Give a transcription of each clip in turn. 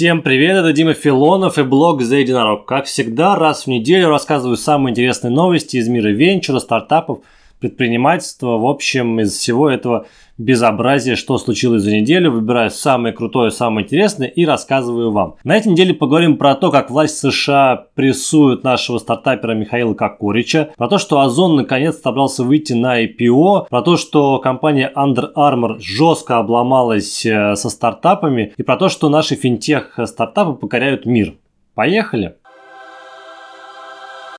Всем привет, это Дима Филонов и блог «За единорог». Как всегда, раз в неделю рассказываю самые интересные новости из мира венчура, стартапов, предпринимательства. В общем, из всего этого безобразие, что случилось за неделю, выбираю самое крутое, самое интересное и рассказываю вам. На этой неделе поговорим про то, как власть США прессует нашего стартапера Михаила Кокорича, про то, что Озон наконец собрался выйти на IPO, про то, что компания Under Armour жестко обломалась э, со стартапами и про то, что наши финтех-стартапы покоряют мир. Поехали!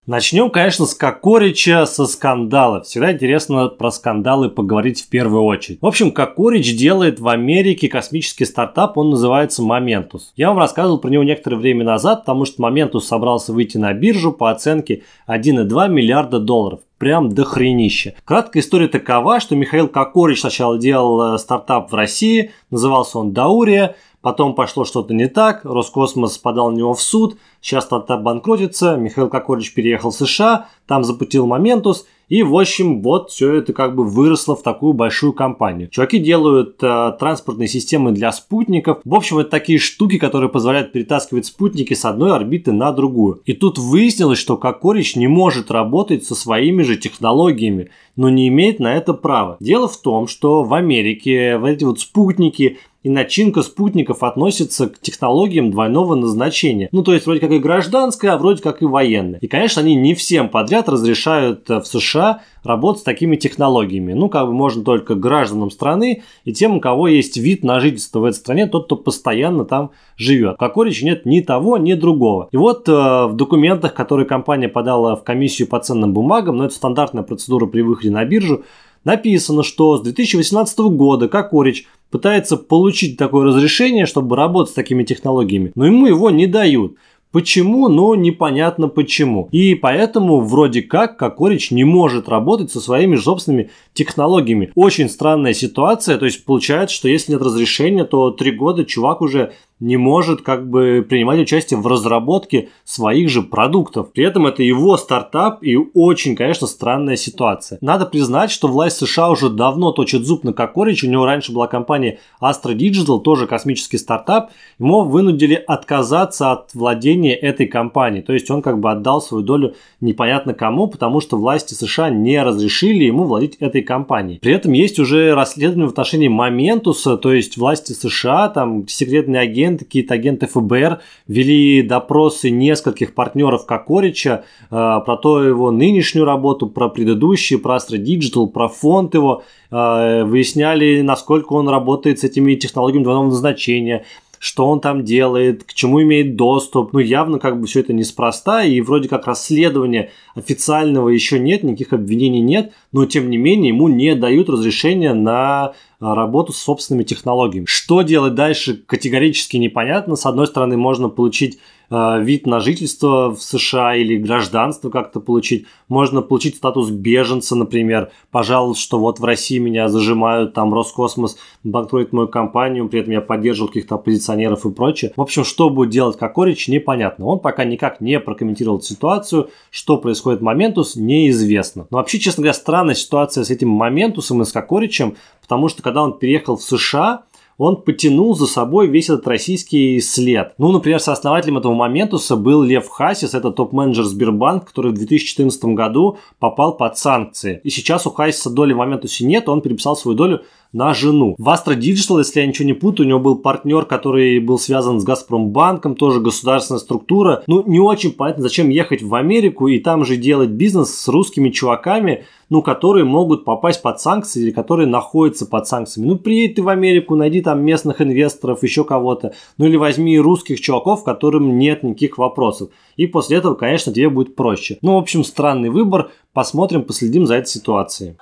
Начнем, конечно, с Кокорича, со скандала. Всегда интересно про скандалы поговорить в первую очередь. В общем, Кокорич делает в Америке космический стартап, он называется Momentus. Я вам рассказывал про него некоторое время назад, потому что Momentus собрался выйти на биржу по оценке 1,2 миллиарда долларов прям до хренища. Краткая история такова, что Михаил Кокорич сначала делал э, стартап в России, назывался он Даурия, Потом пошло что-то не так, Роскосмос подал на него в суд, сейчас стартап банкротится, Михаил Кокорич переехал в США, там запустил Моментус, и, в общем, вот все это как бы выросло в такую большую компанию. Чуваки делают э, транспортные системы для спутников. В общем, это такие штуки, которые позволяют перетаскивать спутники с одной орбиты на другую. И тут выяснилось, что Кокорич не может работать со своими же технологиями, но не имеет на это права. Дело в том, что в Америке в эти вот спутники и начинка спутников относится к технологиям двойного назначения. Ну, то есть, вроде как и гражданская, а вроде как и военная. И, конечно, они не всем подряд разрешают э, в США работать с такими технологиями. Ну, как бы можно только гражданам страны и тем, у кого есть вид на жительство в этой стране, тот, кто постоянно там живет. Как Орич нет ни того, ни другого. И вот э, в документах, которые компания подала в комиссию по ценным бумагам, но ну, это стандартная процедура при выходе на биржу, написано, что с 2018 года Кокорич пытается получить такое разрешение, чтобы работать с такими технологиями, но ему его не дают. Почему? Ну, непонятно почему. И поэтому вроде как Кокорич не может работать со своими собственными технологиями. Очень странная ситуация, то есть получается, что если нет разрешения, то три года чувак уже не может как бы принимать участие в разработке своих же продуктов. При этом это его стартап и очень, конечно, странная ситуация. Надо признать, что власть США уже давно точит зуб на Кокорич. У него раньше была компания Astra Digital, тоже космический стартап. Ему вынудили отказаться от владения этой компанией. То есть он как бы отдал свою долю непонятно кому, потому что власти США не разрешили ему владеть этой компанией. При этом есть уже расследование в отношении Моментуса, то есть власти США, там секретные агенты агенты, какие-то агенты ФБР вели допросы нескольких партнеров Кокорича э, про то его нынешнюю работу, про предыдущие, про Astra Digital, про фонд его, э, выясняли, насколько он работает с этими технологиями двойного назначения, что он там делает, к чему имеет доступ. Ну, явно как бы все это неспроста, и вроде как расследования официального еще нет, никаких обвинений нет, но тем не менее ему не дают разрешения на работу с собственными технологиями. Что делать дальше, категорически непонятно. С одной стороны, можно получить Э, вид на жительство в США или гражданство как-то получить. Можно получить статус беженца, например. Пожалуйста, что вот в России меня зажимают, там Роскосмос банкротит мою компанию, при этом я поддерживал каких-то оппозиционеров и прочее. В общем, что будет делать Кокорич, непонятно. Он пока никак не прокомментировал ситуацию. Что происходит Моментус, неизвестно. Но вообще, честно говоря, странная ситуация с этим Моментусом и с Кокоричем, потому что когда он переехал в США, он потянул за собой весь этот российский след. Ну, например, сооснователем этого моментуса был Лев Хасис, это топ-менеджер Сбербанк, который в 2014 году попал под санкции. И сейчас у Хасиса доли в моментусе нет, он переписал свою долю на жену. В Astra Digital, если я ничего не путаю, у него был партнер, который был связан с Газпромбанком, тоже государственная структура. Ну, не очень понятно, зачем ехать в Америку и там же делать бизнес с русскими чуваками, ну, которые могут попасть под санкции или которые находятся под санкциями. Ну, приедь ты в Америку, найди там местных инвесторов, еще кого-то. Ну, или возьми русских чуваков, которым нет никаких вопросов. И после этого, конечно, тебе будет проще. Ну, в общем, странный выбор. Посмотрим, последим за этой ситуацией.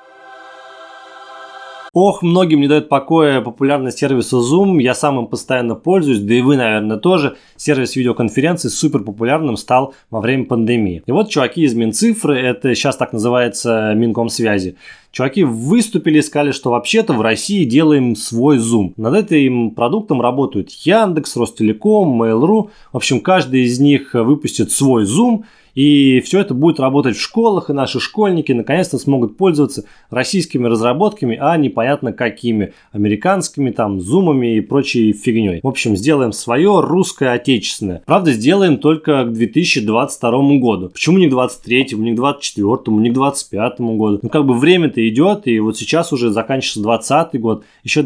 Ох, многим не дает покоя популярность сервиса Zoom. Я сам им постоянно пользуюсь, да и вы, наверное, тоже. Сервис видеоконференции супер популярным стал во время пандемии. И вот чуваки из Минцифры, это сейчас так называется Минкомсвязи, чуваки выступили и сказали, что вообще-то в России делаем свой Zoom. Над этим продуктом работают Яндекс, Ростелеком, Mail.ru. В общем, каждый из них выпустит свой Zoom – и все это будет работать в школах, и наши школьники наконец-то смогут пользоваться российскими разработками, а непонятно какими, американскими, там, зумами и прочей фигней. В общем, сделаем свое русское отечественное. Правда, сделаем только к 2022 году. Почему не к 23, не к 24, не к 25 году? Ну, как бы время-то идет, и вот сейчас уже заканчивается 20 год, еще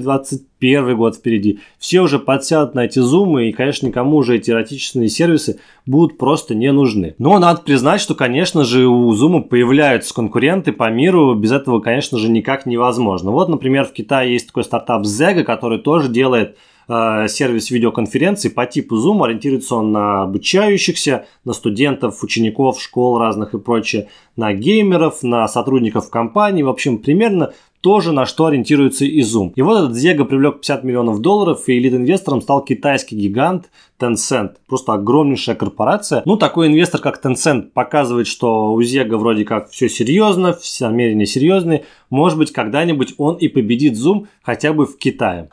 21 год впереди. Все уже подсядут на эти зумы, и, конечно, никому уже эти эротические сервисы будут просто не нужны. Но надо признать, что, конечно же, у Zoom появляются конкуренты по миру. Без этого, конечно же, никак невозможно. Вот, например, в Китае есть такой стартап Zega, который тоже делает э, сервис видеоконференций по типу Zoom. Ориентируется он на обучающихся, на студентов, учеников, школ разных и прочее, на геймеров, на сотрудников компании. В общем, примерно тоже на что ориентируется и Zoom. И вот этот Zega привлек 50 миллионов долларов, и элит-инвестором стал китайский гигант Tencent. Просто огромнейшая корпорация. Ну, такой инвестор, как Tencent, показывает, что у Zega вроде как все серьезно, все намерения серьезные. Может быть, когда-нибудь он и победит Zoom хотя бы в Китае.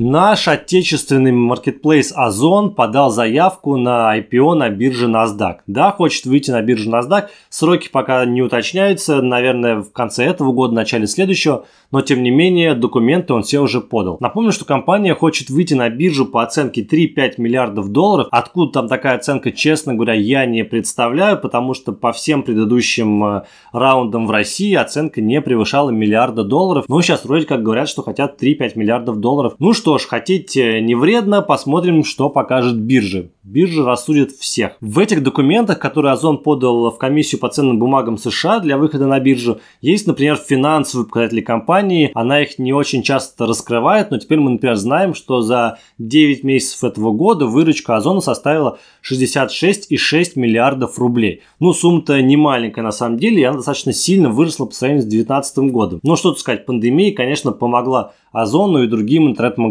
Наш отечественный маркетплейс Озон подал заявку на IPO на бирже NASDAQ. Да, хочет выйти на биржу NASDAQ. Сроки пока не уточняются, наверное, в конце этого года, начале следующего, но тем не менее документы он все уже подал. Напомню, что компания хочет выйти на биржу по оценке 3-5 миллиардов долларов. Откуда там такая оценка, честно говоря, я не представляю, потому что по всем предыдущим э, раундам в России оценка не превышала миллиарда долларов. Но сейчас вроде как говорят, что хотят 3-5 миллиардов долларов. Ну что, что ж, хотеть не вредно, посмотрим, что покажет биржа. Биржа рассудит всех. В этих документах, которые Озон подал в комиссию по ценным бумагам США для выхода на биржу, есть, например, финансовые показатели компании. Она их не очень часто раскрывает, но теперь мы, например, знаем, что за 9 месяцев этого года выручка Озона составила 66,6 миллиардов рублей. Ну, сумма-то не маленькая на самом деле, и она достаточно сильно выросла по сравнению с 2019 годом. Но что тут сказать, пандемия, конечно, помогла Озону и другим интернет-магазинам.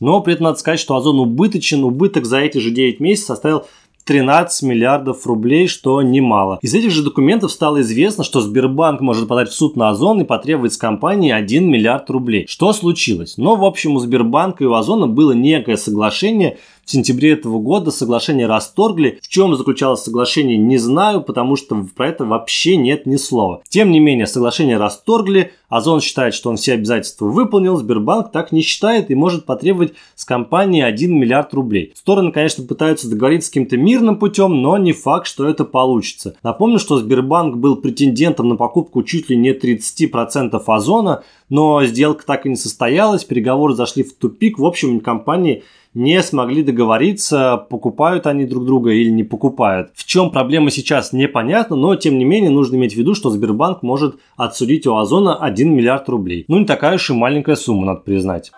Но при этом надо сказать, что Озон убыточен, убыток за эти же 9 месяцев составил 13 миллиардов рублей, что немало. Из этих же документов стало известно, что Сбербанк может подать в суд на Озон и потребовать с компании 1 миллиард рублей. Что случилось? Но, в общем, у Сбербанка и у Озона было некое соглашение, в сентябре этого года соглашение расторгли. В чем заключалось соглашение, не знаю, потому что про это вообще нет ни слова. Тем не менее, соглашение расторгли, Озон считает, что он все обязательства выполнил, Сбербанк так не считает и может потребовать с компании 1 миллиард рублей. Стороны, конечно, пытаются договориться с каким-то мирным путем, но не факт, что это получится. Напомню, что Сбербанк был претендентом на покупку чуть ли не 30% Озона, но сделка так и не состоялась, переговоры зашли в тупик. В общем, компании не смогли договориться, покупают они друг друга или не покупают. В чем проблема сейчас непонятно, но тем не менее нужно иметь в виду, что Сбербанк может отсудить у Озона 1 миллиард рублей. Ну не такая уж и маленькая сумма, надо признать.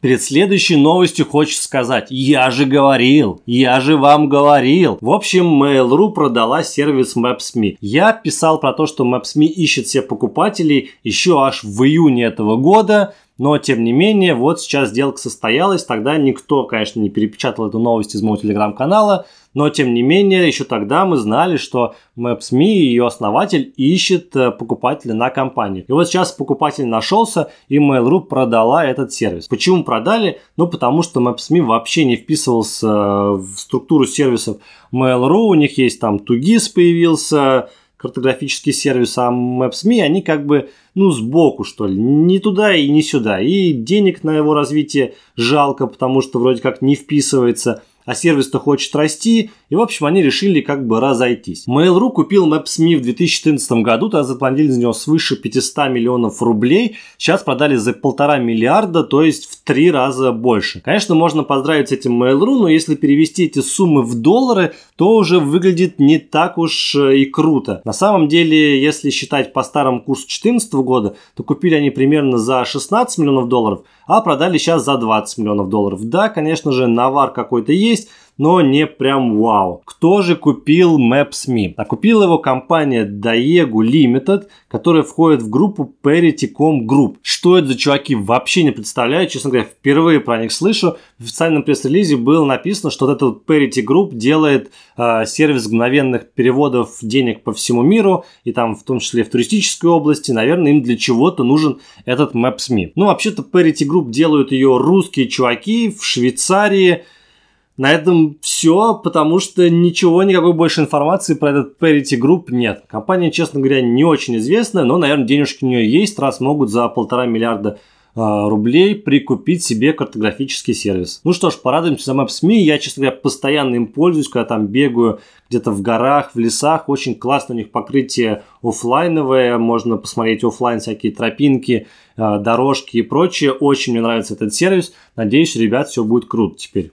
Перед следующей новостью хочется сказать, я же говорил, я же вам говорил. В общем, Mail.ru продала сервис Maps.me. Я писал про то, что Maps.me ищет себе покупателей еще аж в июне этого года. Но, тем не менее, вот сейчас сделка состоялась. Тогда никто, конечно, не перепечатал эту новость из моего телеграм-канала. Но, тем не менее, еще тогда мы знали, что Maps.me и ее основатель ищет э, покупателя на компанию. И вот сейчас покупатель нашелся, и Mail.ru продала этот сервис. Почему продали? Ну, потому что Maps.me вообще не вписывался э, в структуру сервисов Mail.ru. У них есть там Tugis появился, картографический сервис, а Maps.me, они как бы, ну, сбоку, что ли, не туда и не сюда. И денег на его развитие жалко, потому что вроде как не вписывается а сервис-то хочет расти, и в общем они решили как бы разойтись. Mail.ru купил Maps.me в 2014 году, тогда заплатили за него свыше 500 миллионов рублей, сейчас продали за полтора миллиарда, то есть в три раза больше. Конечно, можно поздравить с этим Mail.ru, но если перевести эти суммы в доллары, то уже выглядит не так уж э, и круто. На самом деле, если считать по старому курсу 2014 года, то купили они примерно за 16 миллионов долларов, а продали сейчас за 20 миллионов долларов. Да, конечно же, навар какой-то есть, есть, но не прям вау. Кто же купил Maps.me? А купила его компания Daegu Limited, которая входит в группу Parity.com Group. Что это за чуваки, вообще не представляю. Честно говоря, впервые про них слышу. В официальном пресс-релизе было написано, что вот этот Parity Group делает э, сервис мгновенных переводов денег по всему миру, и там в том числе в туристической области. Наверное, им для чего-то нужен этот Maps.me. Ну, вообще-то Parity Group делают ее русские чуваки в Швейцарии, на этом все, потому что ничего, никакой больше информации про этот Parity Group нет. Компания, честно говоря, не очень известная, но, наверное, денежки у нее есть, раз могут за полтора миллиарда э, рублей прикупить себе картографический сервис. Ну что ж, порадуемся за Maps.me. Я, честно говоря, постоянно им пользуюсь, когда там бегаю где-то в горах, в лесах. Очень классно у них покрытие офлайновое. Можно посмотреть офлайн всякие тропинки, э, дорожки и прочее. Очень мне нравится этот сервис. Надеюсь, ребят, все будет круто теперь.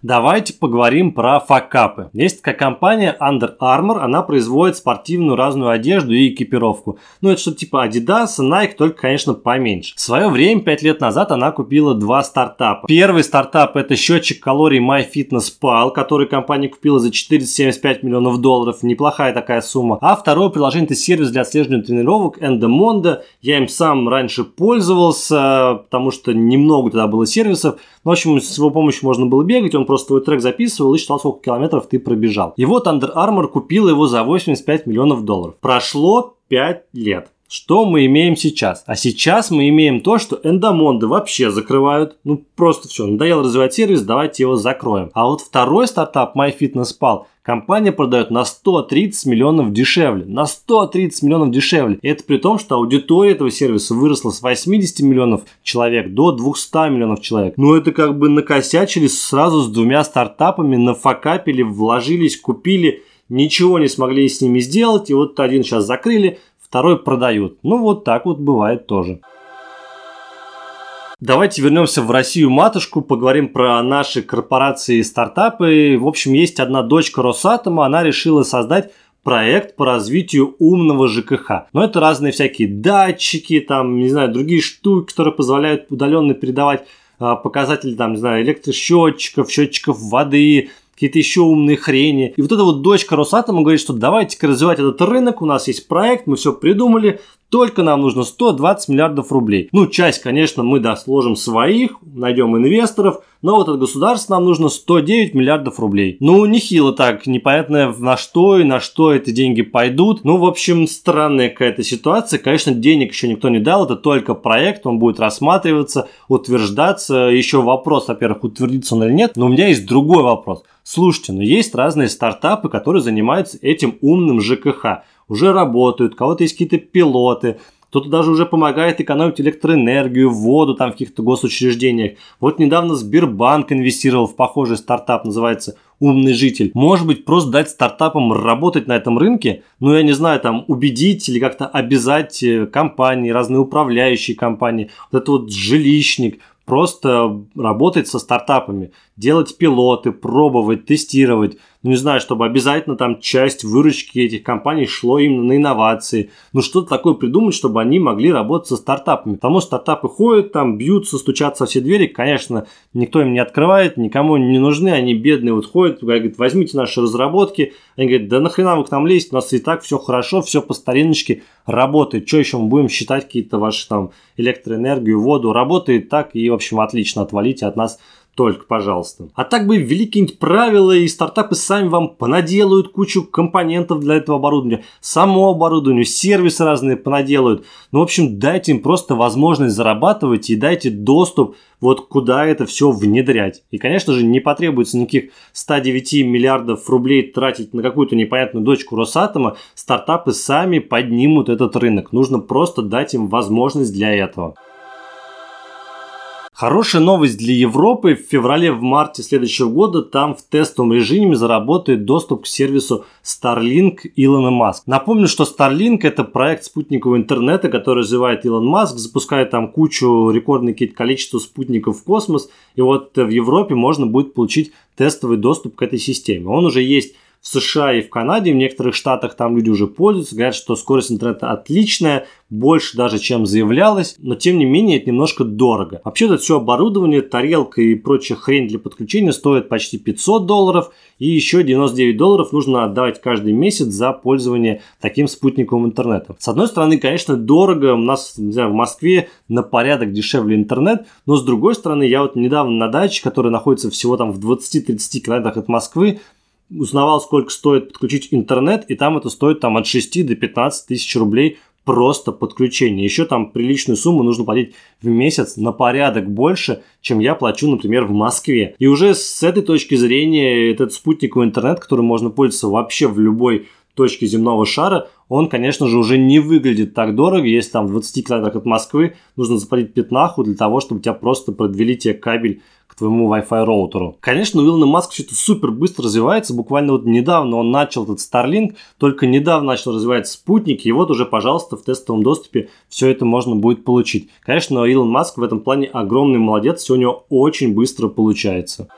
Давайте поговорим про факапы. Есть такая компания Under Armour, она производит спортивную разную одежду и экипировку. Ну, это что типа Adidas, Nike, только, конечно, поменьше. В свое время, 5 лет назад, она купила два стартапа. Первый стартап это счетчик калорий MyFitnessPal, который компания купила за 475 миллионов долларов. Неплохая такая сумма. А второе приложение это сервис для отслеживания тренировок Endomondo. Я им сам раньше пользовался, потому что немного тогда было сервисов. Ну, в общем, с его помощью можно было бегать, он просто твой трек записывал и считал, сколько километров ты пробежал. И вот Under Armour купил его за 85 миллионов долларов. Прошло 5 лет. Что мы имеем сейчас? А сейчас мы имеем то, что эндомонды вообще закрывают. Ну, просто все, надоело развивать сервис, давайте его закроем. А вот второй стартап MyFitnessPal компания продает на 130 миллионов дешевле. На 130 миллионов дешевле. Это при том, что аудитория этого сервиса выросла с 80 миллионов человек до 200 миллионов человек. Ну, это как бы накосячили сразу с двумя стартапами, нафакапили, вложились, купили, ничего не смогли с ними сделать. И вот один сейчас закрыли, второй продают. Ну, вот так вот бывает тоже. Давайте вернемся в Россию матушку, поговорим про наши корпорации и стартапы. В общем, есть одна дочка Росатома, она решила создать проект по развитию умного ЖКХ. Но это разные всякие датчики, там, не знаю, другие штуки, которые позволяют удаленно передавать а, показатели, там, не знаю, электросчетчиков, счетчиков воды, какие-то еще умные хрени. И вот эта вот дочка Росатома говорит, что давайте-ка развивать этот рынок, у нас есть проект, мы все придумали, только нам нужно 120 миллиардов рублей. Ну, часть, конечно, мы да, сложим своих, найдем инвесторов, но вот от государства нам нужно 109 миллиардов рублей. Ну, нехило так, непонятно на что и на что эти деньги пойдут. Ну, в общем, странная какая-то ситуация. Конечно, денег еще никто не дал, это только проект, он будет рассматриваться, утверждаться. Еще вопрос, во-первых, утвердится он или нет, но у меня есть другой вопрос. Слушайте, но есть разные стартапы, которые занимаются этим умным ЖКХ уже работают, у кого-то есть какие-то пилоты, кто-то даже уже помогает экономить электроэнергию, воду там в каких-то госучреждениях. Вот недавно Сбербанк инвестировал в похожий стартап, называется «Умный житель». Может быть, просто дать стартапам работать на этом рынке, ну, я не знаю, там, убедить или как-то обязать э, компании, разные управляющие компании, вот это вот жилищник, просто работать со стартапами, делать пилоты, пробовать, тестировать. Ну, не знаю, чтобы обязательно там часть выручки этих компаний шло именно на инновации. Ну, что-то такое придумать, чтобы они могли работать со стартапами. Потому что стартапы ходят там, бьются, стучатся во все двери. Конечно, никто им не открывает, никому не нужны, они бедные вот ходят, говорят, возьмите наши разработки. Они говорят, да нахрена вы к нам лезете, у нас и так все хорошо, все по стариночке работает. Что еще мы будем считать какие-то ваши там электроэнергию, воду? Работает так и, в общем, отлично, отвалите от нас только, пожалуйста. А так бы ввели какие-нибудь правила, и стартапы сами вам понаделают кучу компонентов для этого оборудования, само оборудование, сервисы разные понаделают. Ну, в общем, дайте им просто возможность зарабатывать и дайте доступ вот куда это все внедрять. И, конечно же, не потребуется никаких 109 миллиардов рублей тратить на какую-то непонятную дочку Росатома. Стартапы сами поднимут этот рынок. Нужно просто дать им возможность для этого. Хорошая новость для Европы. В феврале, в марте следующего года там в тестовом режиме заработает доступ к сервису Starlink Илона Маск. Напомню, что Starlink это проект спутникового интернета, который развивает Илон Маск, запускает там кучу, рекордное количество спутников в космос. И вот в Европе можно будет получить тестовый доступ к этой системе. Он уже есть в США и в Канаде, в некоторых штатах там люди уже пользуются, говорят, что скорость интернета отличная, больше даже, чем заявлялось, но тем не менее это немножко дорого. Вообще это все оборудование, тарелка и прочая хрень для подключения стоит почти 500 долларов, и еще 99 долларов нужно отдавать каждый месяц за пользование таким спутниковым интернетом. С одной стороны, конечно, дорого, у нас, не знаю, в Москве на порядок дешевле интернет, но с другой стороны, я вот недавно на даче, которая находится всего там в 20-30 километрах от Москвы, узнавал, сколько стоит подключить интернет, и там это стоит там от 6 до 15 тысяч рублей просто подключение. Еще там приличную сумму нужно платить в месяц на порядок больше, чем я плачу, например, в Москве. И уже с этой точки зрения этот спутниковый интернет, которым можно пользоваться вообще в любой точке земного шара, он, конечно же, уже не выглядит так дорого, если там в 20 километрах от Москвы нужно заплатить пятнаху для того, чтобы тебя просто подвели тебе кабель твоему Wi-Fi роутеру. Конечно, у Илона Маска все это супер быстро развивается. Буквально вот недавно он начал этот Starlink, только недавно начал развивать спутники, и вот уже, пожалуйста, в тестовом доступе все это можно будет получить. Конечно, Илон Маск в этом плане огромный молодец, все у него очень быстро получается.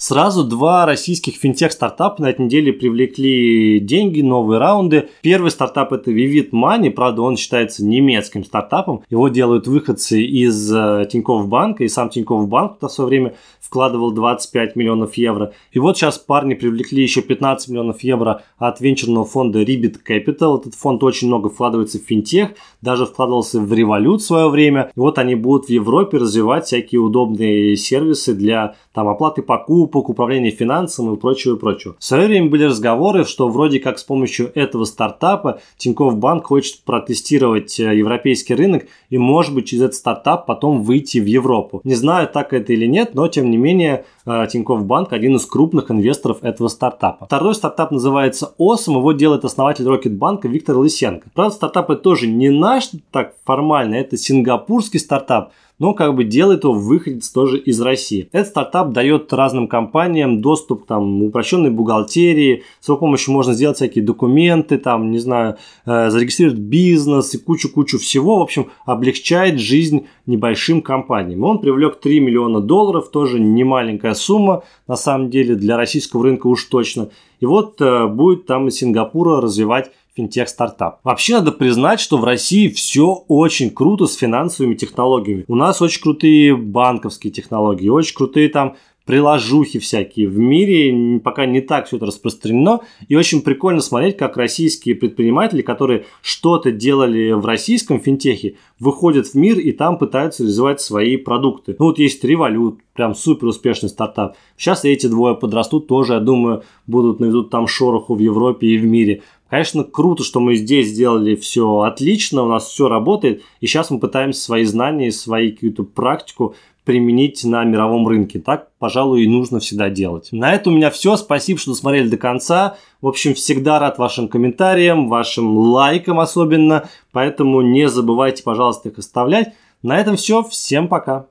Сразу два российских финтех-стартапа на этой неделе привлекли деньги, новые раунды. Первый стартап это Vivid Money, правда он считается немецким стартапом. Его делают выходцы из э, Тинькофф банка, и сам Тинькофф банк в свое время вкладывал 25 миллионов евро. И вот сейчас парни привлекли еще 15 миллионов евро от венчурного фонда Ribit Capital. Этот фонд очень много вкладывается в финтех, даже вкладывался в Revolut в свое время. И вот они будут в Европе развивать всякие удобные сервисы для там, оплаты покупок, управления финансами и прочего, и прочего. В свое время были разговоры, что вроде как с помощью этого стартапа Тинькофф Банк хочет протестировать э, европейский рынок и, может быть, через этот стартап потом выйти в Европу. Не знаю, так это или нет, но, тем не менее, э, Тинькофф Банк один из крупных инвесторов этого стартапа. Второй стартап называется Osome, его делает основатель Рокетбанка Виктор Лысенко. Правда, стартап это тоже не наш так формально, это сингапурский стартап, но как бы делает его выходец тоже из России. Этот стартап дает разным компаниям доступ там, упрощенной бухгалтерии, с его помощью можно сделать всякие документы, там, не знаю, э, зарегистрировать бизнес и кучу-кучу всего, в общем, облегчает жизнь небольшим компаниям. Он привлек 3 миллиона долларов, тоже не маленькая сумма, на самом деле, для российского рынка уж точно. И вот э, будет там из Сингапура развивать финтех-стартап. Вообще надо признать, что в России все очень круто с финансовыми технологиями. У нас очень крутые банковские технологии, очень крутые там приложухи всякие. В мире пока не так все это распространено. И очень прикольно смотреть, как российские предприниматели, которые что-то делали в российском финтехе, выходят в мир и там пытаются реализовать свои продукты. Ну вот есть Revolut, прям супер успешный стартап. Сейчас эти двое подрастут, тоже, я думаю, будут наведут там шороху в Европе и в мире. Конечно, круто, что мы здесь сделали все отлично, у нас все работает, и сейчас мы пытаемся свои знания, свои какую-то практику применить на мировом рынке. Так, пожалуй, и нужно всегда делать. На этом у меня все. Спасибо, что досмотрели до конца. В общем, всегда рад вашим комментариям, вашим лайкам особенно. Поэтому не забывайте, пожалуйста, их оставлять. На этом все. Всем пока.